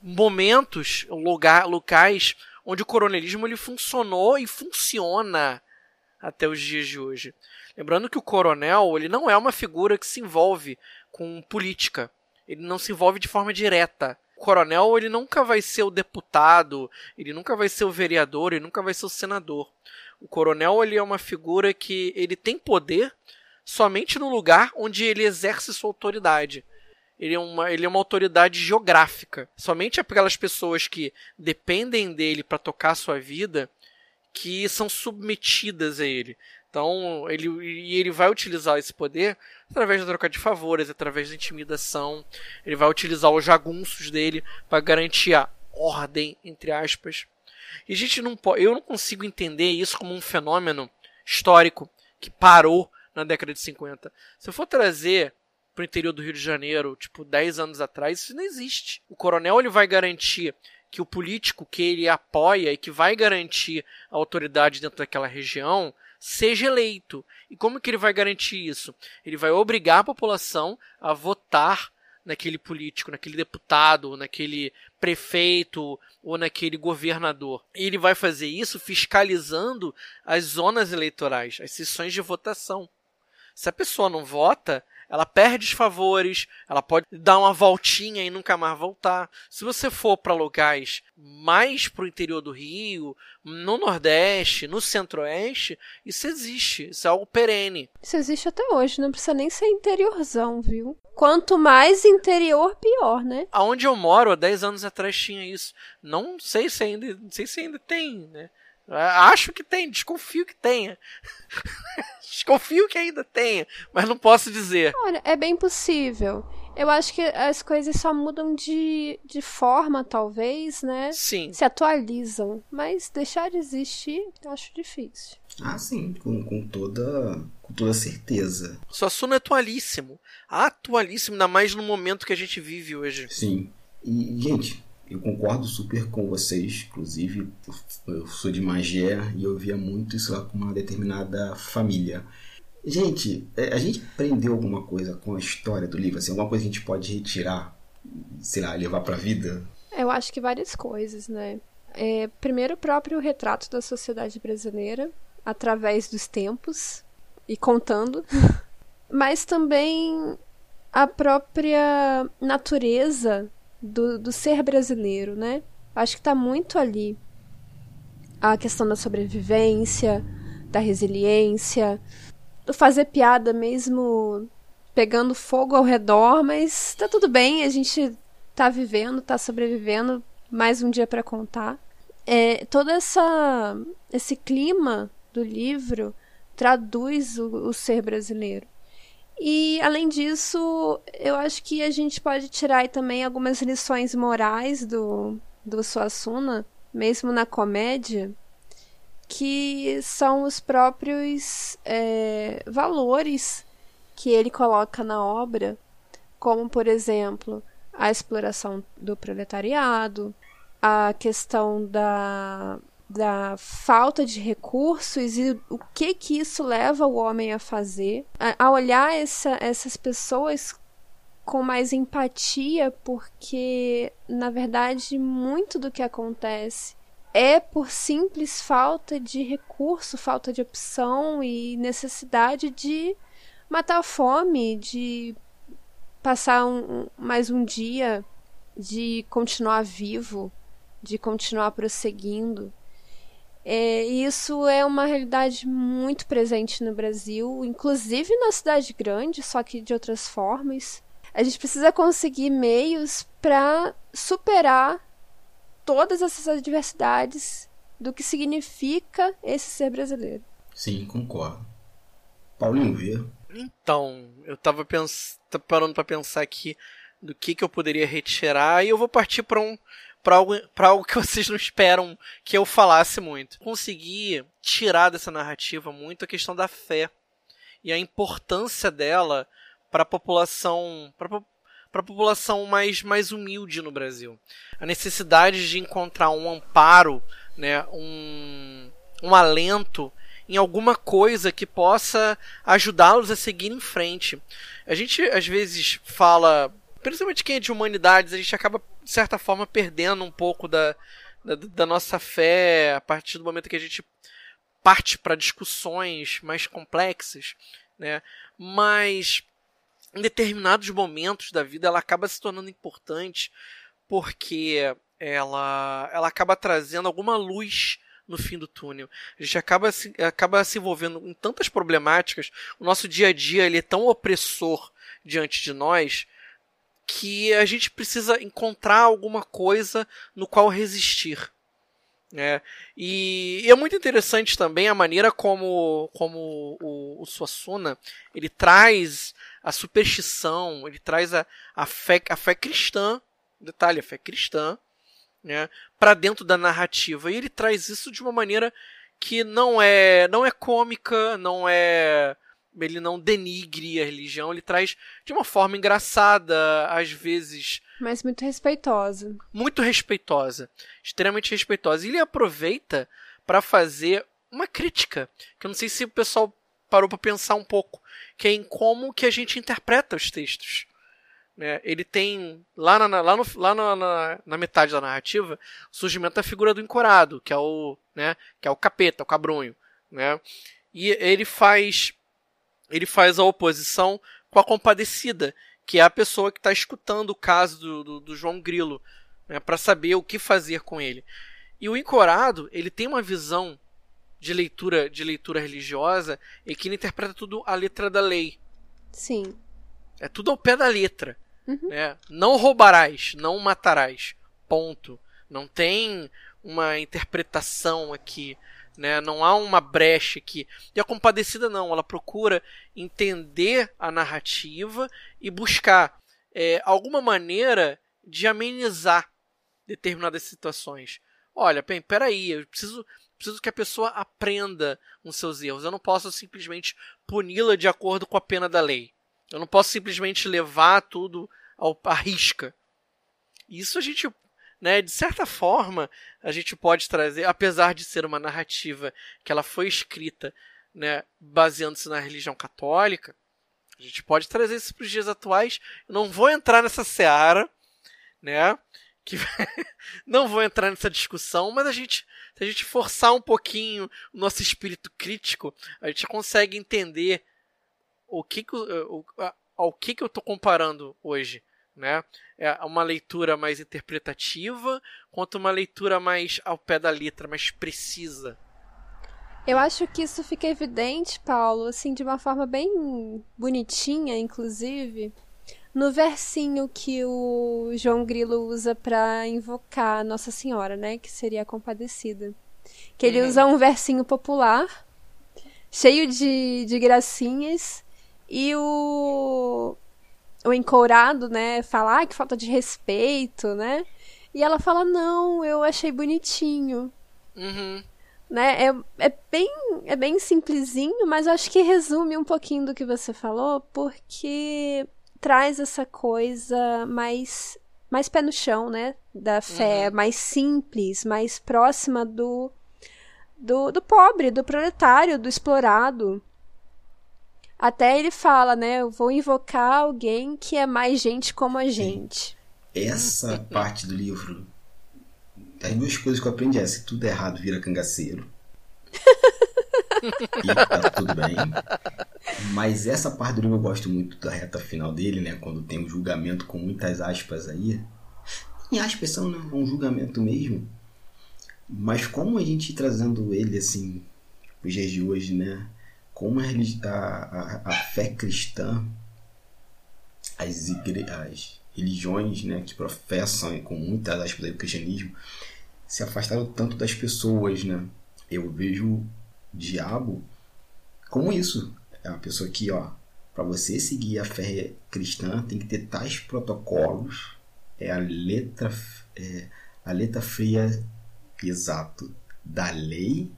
Speaker 3: momentos, lugar, locais onde o coronelismo ele funcionou e funciona até os dias de hoje. Lembrando que o coronel ele não é uma figura que se envolve com política. Ele não se envolve de forma direta. O coronel ele nunca vai ser o deputado, ele nunca vai ser o vereador, ele nunca vai ser o senador. O coronel ele é uma figura que ele tem poder somente no lugar onde ele exerce sua autoridade. Ele é, uma, ele é uma autoridade geográfica. Somente aquelas pessoas que dependem dele para tocar sua vida que são submetidas a ele. Então, ele, e ele vai utilizar esse poder através da troca de favores, através da intimidação. Ele vai utilizar os jagunços dele para garantir a ordem, entre aspas. E a gente não pode, eu não consigo entender isso como um fenômeno histórico que parou na década de 50. Se eu for trazer para o interior do Rio de Janeiro, tipo 10 anos atrás, isso não existe. O coronel ele vai garantir que o político que ele apoia e que vai garantir a autoridade dentro daquela região seja eleito. E como que ele vai garantir isso? Ele vai obrigar a população a votar naquele político, naquele deputado, naquele prefeito ou naquele governador. E ele vai fazer isso fiscalizando as zonas eleitorais, as sessões de votação. Se a pessoa não vota, ela perde os favores, ela pode dar uma voltinha e nunca mais voltar. Se você for para lugares mais para o interior do Rio, no Nordeste, no Centro-Oeste, isso existe, isso é algo perene.
Speaker 4: Isso existe até hoje, não precisa nem ser interiorzão, viu? Quanto mais interior, pior, né?
Speaker 3: Aonde eu moro, há 10 anos atrás tinha isso. Não sei se ainda, não sei se ainda tem, né? Acho que tem, desconfio que tenha. desconfio que ainda tenha, mas não posso dizer.
Speaker 4: Olha, é bem possível. Eu acho que as coisas só mudam de, de forma, talvez, né?
Speaker 3: Sim.
Speaker 4: Se atualizam. Mas deixar de existir, eu acho difícil.
Speaker 2: Ah, sim, com, com toda com toda certeza.
Speaker 3: O Suassuna é atualíssimo. Atualíssimo, ainda mais no momento que a gente vive hoje.
Speaker 2: Sim. E, gente, eu concordo super com vocês, inclusive eu sou de Magé e eu via muito isso lá com uma determinada família. Gente, é, a gente aprendeu alguma coisa com a história do livro, assim, alguma coisa que a gente pode retirar, sei lá, levar para a vida?
Speaker 4: Eu acho que várias coisas, né? É, primeiro, o próprio retrato da sociedade brasileira, através dos tempos e contando, mas também a própria natureza do, do ser brasileiro, né? Acho que está muito ali a questão da sobrevivência, da resiliência, do fazer piada mesmo pegando fogo ao redor, mas tá tudo bem, a gente tá vivendo, tá sobrevivendo, mais um dia para contar. É, todo essa esse clima do livro traduz o, o ser brasileiro. E, além disso, eu acho que a gente pode tirar também algumas lições morais do, do Suassuna, mesmo na comédia, que são os próprios é, valores que ele coloca na obra, como, por exemplo, a exploração do proletariado, a questão da da falta de recursos e o que que isso leva o homem a fazer, a, a olhar essa, essas pessoas com mais empatia, porque na verdade muito do que acontece é por simples falta de recurso, falta de opção e necessidade de matar a fome, de passar um, mais um dia, de continuar vivo, de continuar prosseguindo. É, isso é uma realidade muito presente no Brasil, inclusive na cidade grande, só que de outras formas. A gente precisa conseguir meios para superar todas essas adversidades do que significa esse ser brasileiro.
Speaker 2: Sim, concordo. Paulinho Vieira.
Speaker 3: Então, eu estava pens parando para pensar aqui do que, que eu poderia retirar e eu vou partir para um para algo, pra algo que vocês não esperam que eu falasse muito. Consegui tirar dessa narrativa muito a questão da fé e a importância dela para a população, para a população mais, mais humilde no Brasil. A necessidade de encontrar um amparo, né, um, um alento em alguma coisa que possa ajudá-los a seguir em frente. A gente às vezes fala principalmente quem é de humanidades, a gente acaba, de certa forma, perdendo um pouco da, da, da nossa fé a partir do momento que a gente parte para discussões mais complexas, né? Mas em determinados momentos da vida ela acaba se tornando importante porque ela, ela acaba trazendo alguma luz no fim do túnel. A gente acaba se, acaba se envolvendo em tantas problemáticas, o nosso dia a dia ele é tão opressor diante de nós que a gente precisa encontrar alguma coisa no qual resistir. É, e, e, é muito interessante também a maneira como, como o, o Suassuna ele traz a superstição, ele traz a, a, fé, a fé cristã, detalhe, a fé cristã, né, para dentro da narrativa. E ele traz isso de uma maneira que não é não é cômica, não é ele não denigre a religião, ele traz de uma forma engraçada, às vezes.
Speaker 4: Mas muito respeitosa.
Speaker 3: Muito respeitosa. Extremamente respeitosa. E ele aproveita para fazer uma crítica, que eu não sei se o pessoal parou para pensar um pouco, que é em como que a gente interpreta os textos. Né? Ele tem, lá, na, lá, no, lá na, na, na metade da narrativa, o surgimento da figura do encorado, que é o, né, que é o capeta, o cabrunho. Né? E ele faz ele faz a oposição com a compadecida, que é a pessoa que está escutando o caso do, do, do João Grilo, né, para saber o que fazer com ele. E o encorado, ele tem uma visão de leitura de leitura religiosa e que ele interpreta tudo a letra da lei.
Speaker 4: Sim.
Speaker 3: É tudo ao pé da letra. Uhum. Né? Não roubarás, não matarás. Ponto. Não tem uma interpretação aqui né? Não há uma brecha aqui. E a Compadecida não, ela procura entender a narrativa e buscar é, alguma maneira de amenizar determinadas situações. Olha, bem, peraí, eu preciso, preciso que a pessoa aprenda com seus erros. Eu não posso simplesmente puni-la de acordo com a pena da lei. Eu não posso simplesmente levar tudo ao, à risca. Isso a gente né? De certa forma, a gente pode trazer, apesar de ser uma narrativa que ela foi escrita, né, baseando-se na religião católica, a gente pode trazer isso para os dias atuais. Eu não vou entrar nessa seara, né? Que não vou entrar nessa discussão, mas a gente, se a gente forçar um pouquinho o nosso espírito crítico, a gente consegue entender o que, que o, ao que, que eu estou comparando hoje né? É uma leitura mais interpretativa quanto uma leitura mais ao pé da letra, mais precisa.
Speaker 4: Eu acho que isso fica evidente, Paulo, assim, de uma forma bem bonitinha, inclusive, no versinho que o João Grilo usa para invocar Nossa Senhora, né? Que seria a compadecida. Que ele uhum. usa um versinho popular, cheio de, de gracinhas, e o, o encourado, né, fala, ah, que falta de respeito, né? E ela fala, não, eu achei bonitinho.
Speaker 3: Uhum.
Speaker 4: Né? É, é, bem, é bem simplesinho, mas eu acho que resume um pouquinho do que você falou, porque traz essa coisa mais, mais pé no chão, né? Da fé, uhum. mais simples, mais próxima do, do, do pobre, do proletário, do explorado. Até ele fala, né? Eu vou invocar alguém que é mais gente como a gente.
Speaker 2: Essa parte do livro. As duas coisas que eu aprendi é: se tudo é errado, vira cangaceiro. e tá tudo bem. Mas essa parte do livro eu gosto muito da reta final dele, né? Quando tem um julgamento com muitas aspas aí. Em aspas são né? um julgamento mesmo. Mas como a gente trazendo ele assim, os dias de hoje, né? Como a, a, a fé cristã, as, igre, as religiões né, que professam com muitas aspas o cristianismo, se afastaram tanto das pessoas. Né? Eu vejo o diabo como isso. É uma pessoa que, ó, para você seguir a fé cristã, tem que ter tais protocolos. É a letra, é, a letra fria, exato, da lei.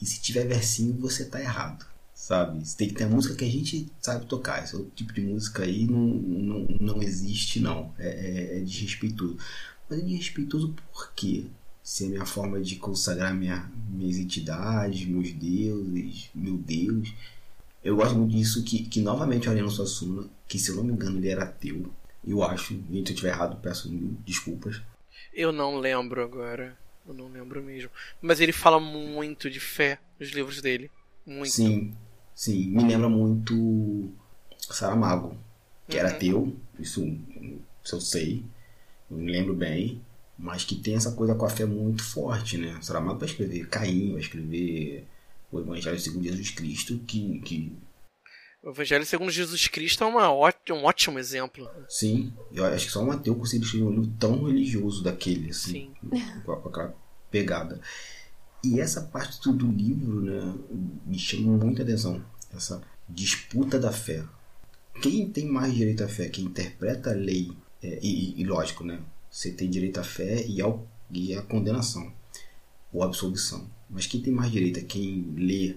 Speaker 2: E se tiver versinho, você tá errado sabe? Você tem que ter música que a gente sabe tocar. Esse outro tipo de música aí não, não, não existe, não. É, é, é desrespeitoso. Mas é desrespeitoso por quê? Se é minha forma de consagrar minha, minhas entidades, meus deuses, meu Deus. Eu gosto muito disso que, que novamente o Ariano Suassuna, que se eu não me engano ele era ateu. Eu acho, gente, se eu estiver errado, peço mil desculpas.
Speaker 3: Eu não lembro agora. Eu não lembro mesmo. Mas ele fala muito de fé nos livros dele. Muito.
Speaker 2: Sim, Sim, me lembra muito Saramago, que uhum. era teu, isso, isso eu sei, eu me lembro bem, mas que tem essa coisa com a fé muito forte, né? Saramago vai escrever Caim, vai escrever o Evangelho segundo Jesus Cristo, que, que...
Speaker 3: O Evangelho segundo Jesus Cristo é uma ótimo, um ótimo exemplo.
Speaker 2: Sim, eu acho que só um ateu conseguiu escrever um livro tão religioso daquele, assim. Sim. Com, aquela pegada. E essa parte do livro né, me chama muita atenção. Essa disputa da fé. Quem tem mais direito à fé? Quem interpreta a lei. É, e, e, lógico, né? Você tem direito à fé e, ao, e à condenação. Ou absolvição. Mas quem tem mais direito é quem lê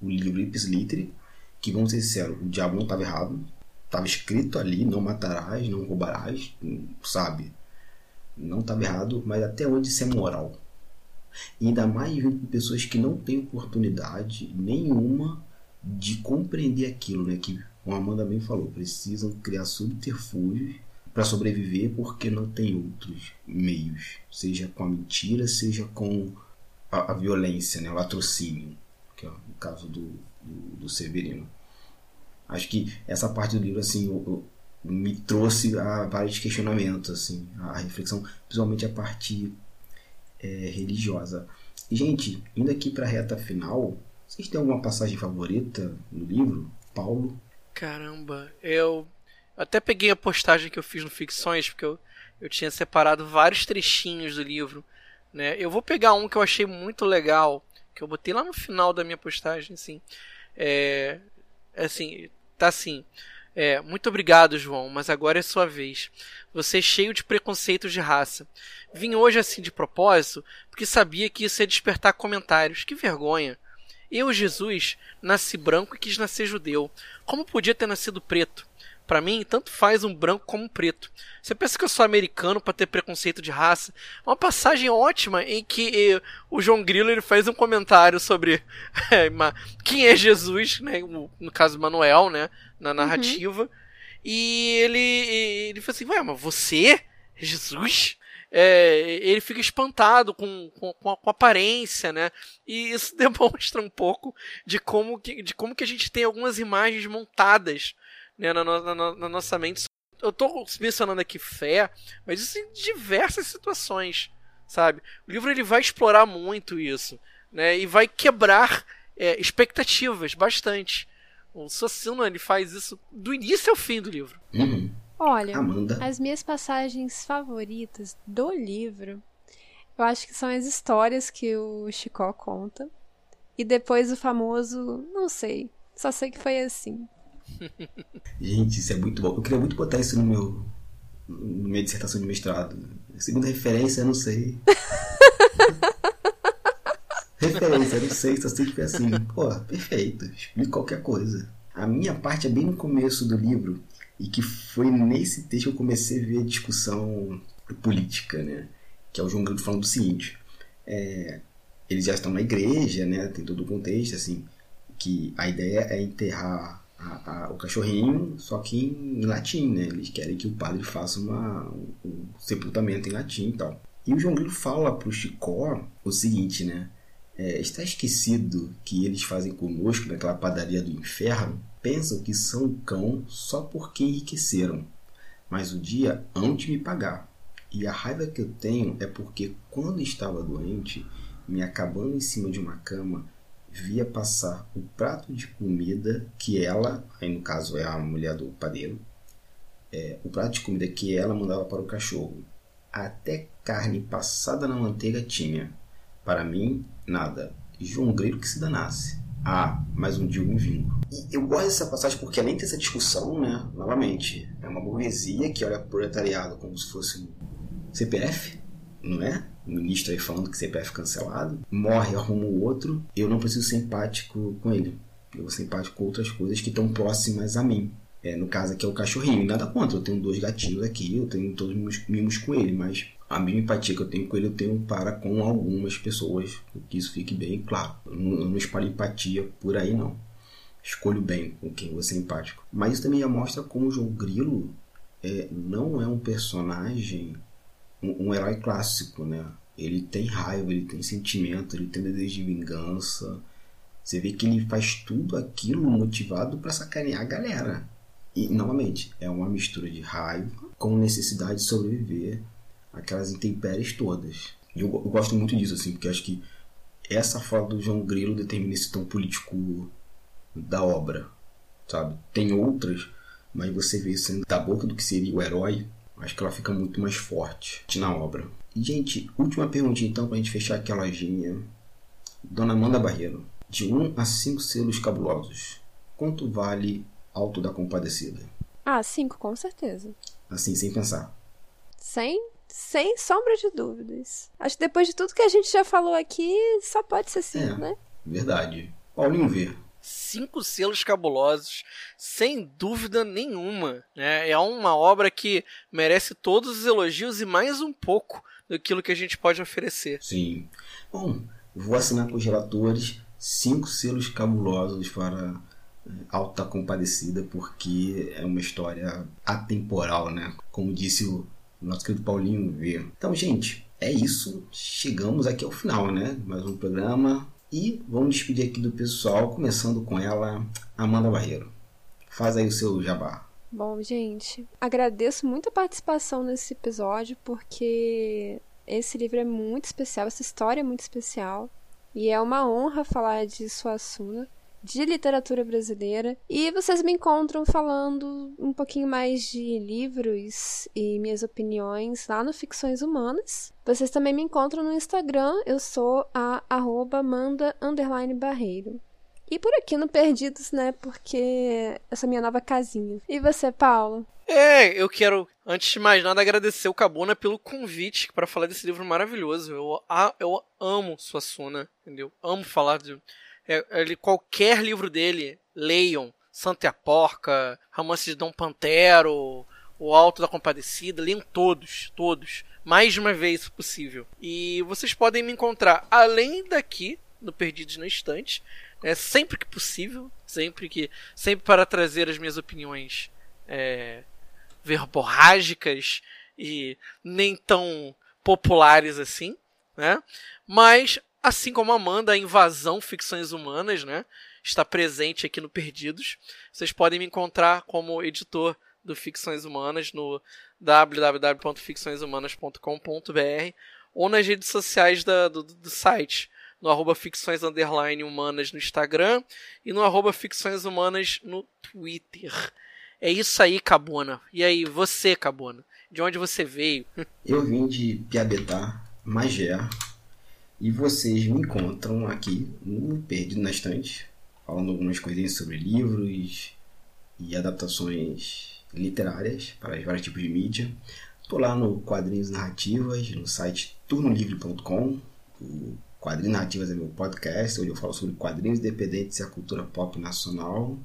Speaker 2: o livro Ipsis Literi. Que, vamos ser sinceros, o diabo não estava errado. Estava escrito ali: não matarás, não roubarás. Sabe? Não estava errado, mas até onde isso é moral? E ainda mais com pessoas que não têm oportunidade nenhuma de compreender aquilo, né? Que o Amanda bem falou, precisam criar subterfúgios para sobreviver porque não tem outros meios, seja com a mentira, seja com a, a violência, né? o latrocínio, que é o caso do, do, do Severino. Acho que essa parte do livro assim eu, eu, me trouxe a vários questionamentos, assim, a reflexão, principalmente a parte é, religiosa. Gente, indo aqui para a reta final, vocês têm alguma passagem favorita no livro? Paulo?
Speaker 3: Caramba, eu até peguei a postagem que eu fiz no Ficções, porque eu, eu tinha separado vários trechinhos do livro. Né? Eu vou pegar um que eu achei muito legal, que eu botei lá no final da minha postagem, assim. É, assim, tá assim. É, muito obrigado, João, mas agora é sua vez. Você é cheio de preconceitos de raça. Vim hoje assim de propósito, porque sabia que isso ia despertar comentários. Que vergonha. Eu, Jesus, nasci branco e quis nascer judeu. Como podia ter nascido preto? Para mim, tanto faz um branco como um preto. Você pensa que eu sou americano para ter preconceito de raça? Uma passagem ótima em que eh, o João Grilo ele faz um comentário sobre é, quem é Jesus, né? no caso Manuel, né? na narrativa. Uhum. E ele, ele fala assim: Ué, mas você? Jesus? É, ele fica espantado com, com, com, a, com, a, aparência, né? E isso demonstra um pouco de como que, de como que a gente tem algumas imagens montadas né, na, na, na, na nossa mente. Eu estou mencionando aqui fé, mas isso em diversas situações, sabe? O livro ele vai explorar muito isso, né? E vai quebrar é, expectativas bastante. O Socino ele faz isso do início ao fim do livro.
Speaker 2: Uhum.
Speaker 4: Olha,
Speaker 2: Amanda.
Speaker 4: as minhas passagens favoritas do livro, eu acho que são as histórias que o Chicó conta. E depois o famoso, não sei, só sei que foi assim.
Speaker 2: Gente, isso é muito bom. Eu queria muito botar isso no meu. na minha dissertação de mestrado. Segunda referência, eu não sei. referência, eu não sei, só sei que foi assim. Pô, perfeito, explica qualquer coisa. A minha parte é bem no começo do livro, e que foi nesse texto que eu comecei a ver a discussão política, né? Que é o João Grilo falando o seguinte. É, eles já estão na igreja, né? Tem todo o contexto, assim, que a ideia é enterrar a, a, o cachorrinho, só que em, latim, né? Eles querem que o padre faça uma, um, um sepultamento em latim e tal. E o João Grilo fala pro Chicó o seguinte, né? É, está esquecido que eles fazem conosco naquela padaria do inferno? Pensam que são cão só porque enriqueceram, mas o dia hão de me pagar. E a raiva que eu tenho é porque quando estava doente, me acabando em cima de uma cama, via passar o prato de comida que ela, aí no caso é a mulher do padeiro, é, o prato de comida que ela mandava para o cachorro. Até carne passada na manteiga tinha. Para mim, nada. João Grilo que se danasse. Ah, mais um dia eu me vingo. E eu gosto dessa passagem porque além dessa discussão, né, novamente, é uma burguesia que olha proletariado como se fosse um CPF, não é? Ministro aí falando que CPF cancelado, morre, arruma o outro, eu não preciso ser empático com ele. Eu vou ser empático com outras coisas que estão próximas a mim. É, no caso aqui é o cachorrinho, nada contra, eu tenho dois gatinhos aqui, eu tenho todos os mimos com ele, mas a minha empatia que eu tenho com ele, eu tenho para com algumas pessoas, que isso fique bem claro. Eu não, eu não espalho empatia por aí, não. Escolho bem com quem vou ser empático. Mas isso também já mostra como o João Grilo é, não é um personagem, um, um herói clássico, né? Ele tem raiva, ele tem sentimento, ele tem desejo de vingança. Você vê que ele faz tudo aquilo motivado para sacanear a galera. E, novamente, é uma mistura de raiva com necessidade de sobreviver aquelas intempéries todas. E eu, eu, gosto muito disso, assim, porque acho que essa fala do João Grilo determina esse tom político da obra, sabe? Tem outras, mas você vê sendo da boca do que seria o herói, Acho que ela fica muito mais forte na obra. Gente, última pergunta então pra gente fechar aqui a lojinha. Dona Amanda Barreiro, de 1 a 5 selos cabulosos, quanto vale Alto da Compadecida?
Speaker 4: Ah, 5, com certeza.
Speaker 2: Assim, sem pensar.
Speaker 4: Sem, sem sombra de dúvidas. Acho que depois de tudo que a gente já falou aqui, só pode ser 5,
Speaker 2: É.
Speaker 4: né?
Speaker 2: Verdade. Paulinho V.
Speaker 3: cinco selos cabulosos, sem dúvida nenhuma. Né? É uma obra que merece todos os elogios e mais um pouco daquilo que a gente pode oferecer.
Speaker 2: Sim. Bom, vou assinar com os relatores cinco selos cabulosos para eh, Alta Compadecida, porque é uma história atemporal, né? Como disse o nosso querido Paulinho V. Então, gente, é isso. Chegamos aqui ao final, né? Mais um programa. E vamos despedir aqui do pessoal, começando com ela, Amanda Barreiro. Faz aí o seu jabá.
Speaker 4: Bom, gente, agradeço muito a participação nesse episódio, porque esse livro é muito especial, essa história é muito especial. E é uma honra falar de Suassuna, de literatura brasileira. E vocês me encontram falando um pouquinho mais de livros e minhas opiniões lá no Ficções Humanas. Vocês também me encontram no Instagram, eu sou a arroba barreiro. E por aqui no Perdidos, né? Porque essa é minha nova casinha. E você, Paulo?
Speaker 3: É, eu quero, antes de mais nada, agradecer o Cabona pelo convite para falar desse livro maravilhoso. Eu, a- eu amo Suassuna, entendeu? Amo falar de. é, ele- qualquer livro dele, leiam. Santa e a Porca, Romance de Dom Pantero, O Alto da Compadecida, leiam todos, todos. Mais de uma vez, se possível. E vocês podem me encontrar além daqui, no Perdidos na Estante, né, sempre que possível, sempre que. Sempre para trazer as minhas opiniões. É, verborrágicas e nem tão populares assim, né? Mas, assim como Amanda, a invasão ficções humanas, né? Está presente aqui no Perdidos. Vocês podem me encontrar como editor do Ficções Humanas no www.ficçõeshumanas.com.br ou nas redes sociais da- do, do site, no arroba ficções underline humanas no Instagram e no arroba ficções humanas no Twitter. É isso aí, Cabona. E aí, você, Cabona? De onde você veio?
Speaker 2: Eu vim de Piabetá, Magé, e vocês me encontram aqui no Perdido na Estante, falando algumas coisinhas sobre livros e adaptações literárias para os vários tipos de mídia. Tô lá no Quadrinhos Narrativas, no site turnolivre.com. O Quadrinhos Narrativas é meu podcast, onde eu falo sobre quadrinhos independentes e a cultura pop nacional.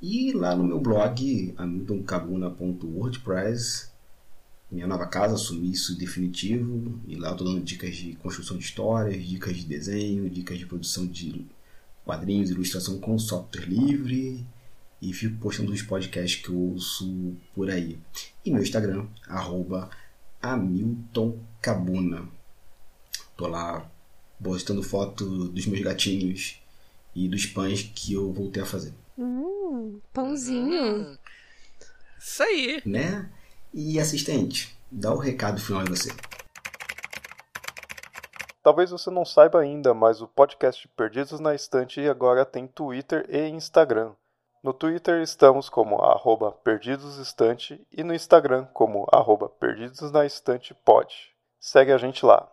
Speaker 2: E lá no meu blog, hamiltoncabuna.wordpress, minha nova casa, sumiço definitivo. E lá eu tô dando dicas de construção de histórias, dicas de desenho, dicas de produção de quadrinhos, ilustração com software livre. E fico postando os podcasts que eu ouço por aí. E meu Instagram, arroba HamiltonCabuna. Tô lá postando foto dos meus gatinhos e dos pães que eu voltei a fazer.
Speaker 4: Hum, pãozinho.
Speaker 3: Hum, isso aí.
Speaker 2: Né? E assistente, dá o recado final aí você.
Speaker 5: Talvez você não saiba ainda, mas o podcast Perdidos na Estante agora tem Twitter e Instagram. No Twitter estamos como arroba perdidosestante e no Instagram como arroba perdidosnaestantepod. Segue a gente lá.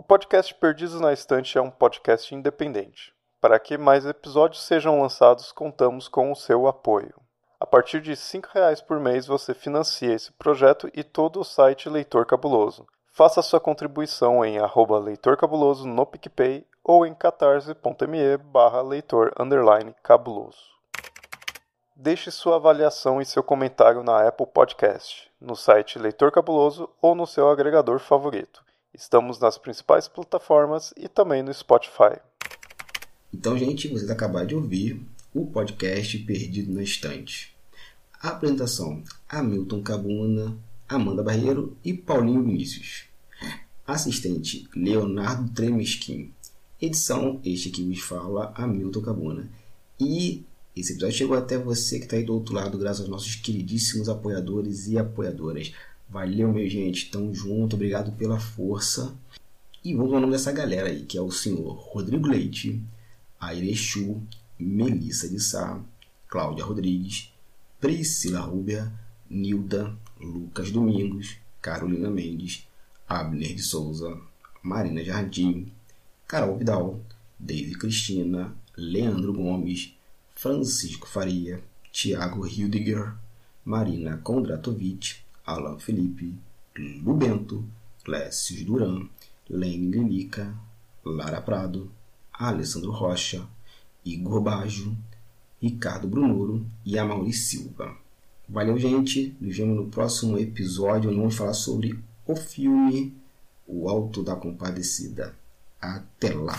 Speaker 5: O podcast Perdidos na Estante é um podcast independente. Para que mais episódios sejam lançados, contamos com o seu apoio. A partir de R$ 5,00 por mês você financia esse projeto e todo o site Leitor Cabuloso. Faça sua contribuição em arroba Leitor Cabuloso no PicPay ou em catarse.me barra leitor cabuloso. Deixe sua avaliação e seu comentário na Apple Podcast, no site Leitor Cabuloso ou no seu agregador favorito. Estamos nas principais plataformas e também no Spotify.
Speaker 2: Então, gente, vocês acabaram de ouvir o podcast Perdido na Estante. A apresentação: Hamilton Cabuna, Amanda Barreiro e Paulinho Vinícius. Assistente: Leonardo Tremesquim. Edição: Este que vos fala, Hamilton Cabuna. E esse episódio chegou até você que está aí do outro lado, graças aos nossos queridíssimos apoiadores e apoiadoras. Valeu, meu gente. Tamo junto. Obrigado pela força. E vamos ao nome dessa galera aí, que é o senhor Rodrigo Leite, Airechu, Melissa de Sá, Cláudia Rodrigues, Priscila Rúbia, Nilda, Lucas Domingos, Carolina Mendes, Abner de Souza, Marina Jardim, Carol Vidal, David Cristina, Leandro Gomes, Francisco Faria, Tiago Hildiger, Marina Kondratovic, Alan Felipe, Lubento, Clécio Duran, Lene Lilica, Lara Prado, Alessandro Rocha, Igor Bajo, Ricardo Brunoro e Amaury Silva. Valeu, gente. Nos vemos no próximo episódio onde vamos falar sobre o filme O Alto da Compadecida. Até lá!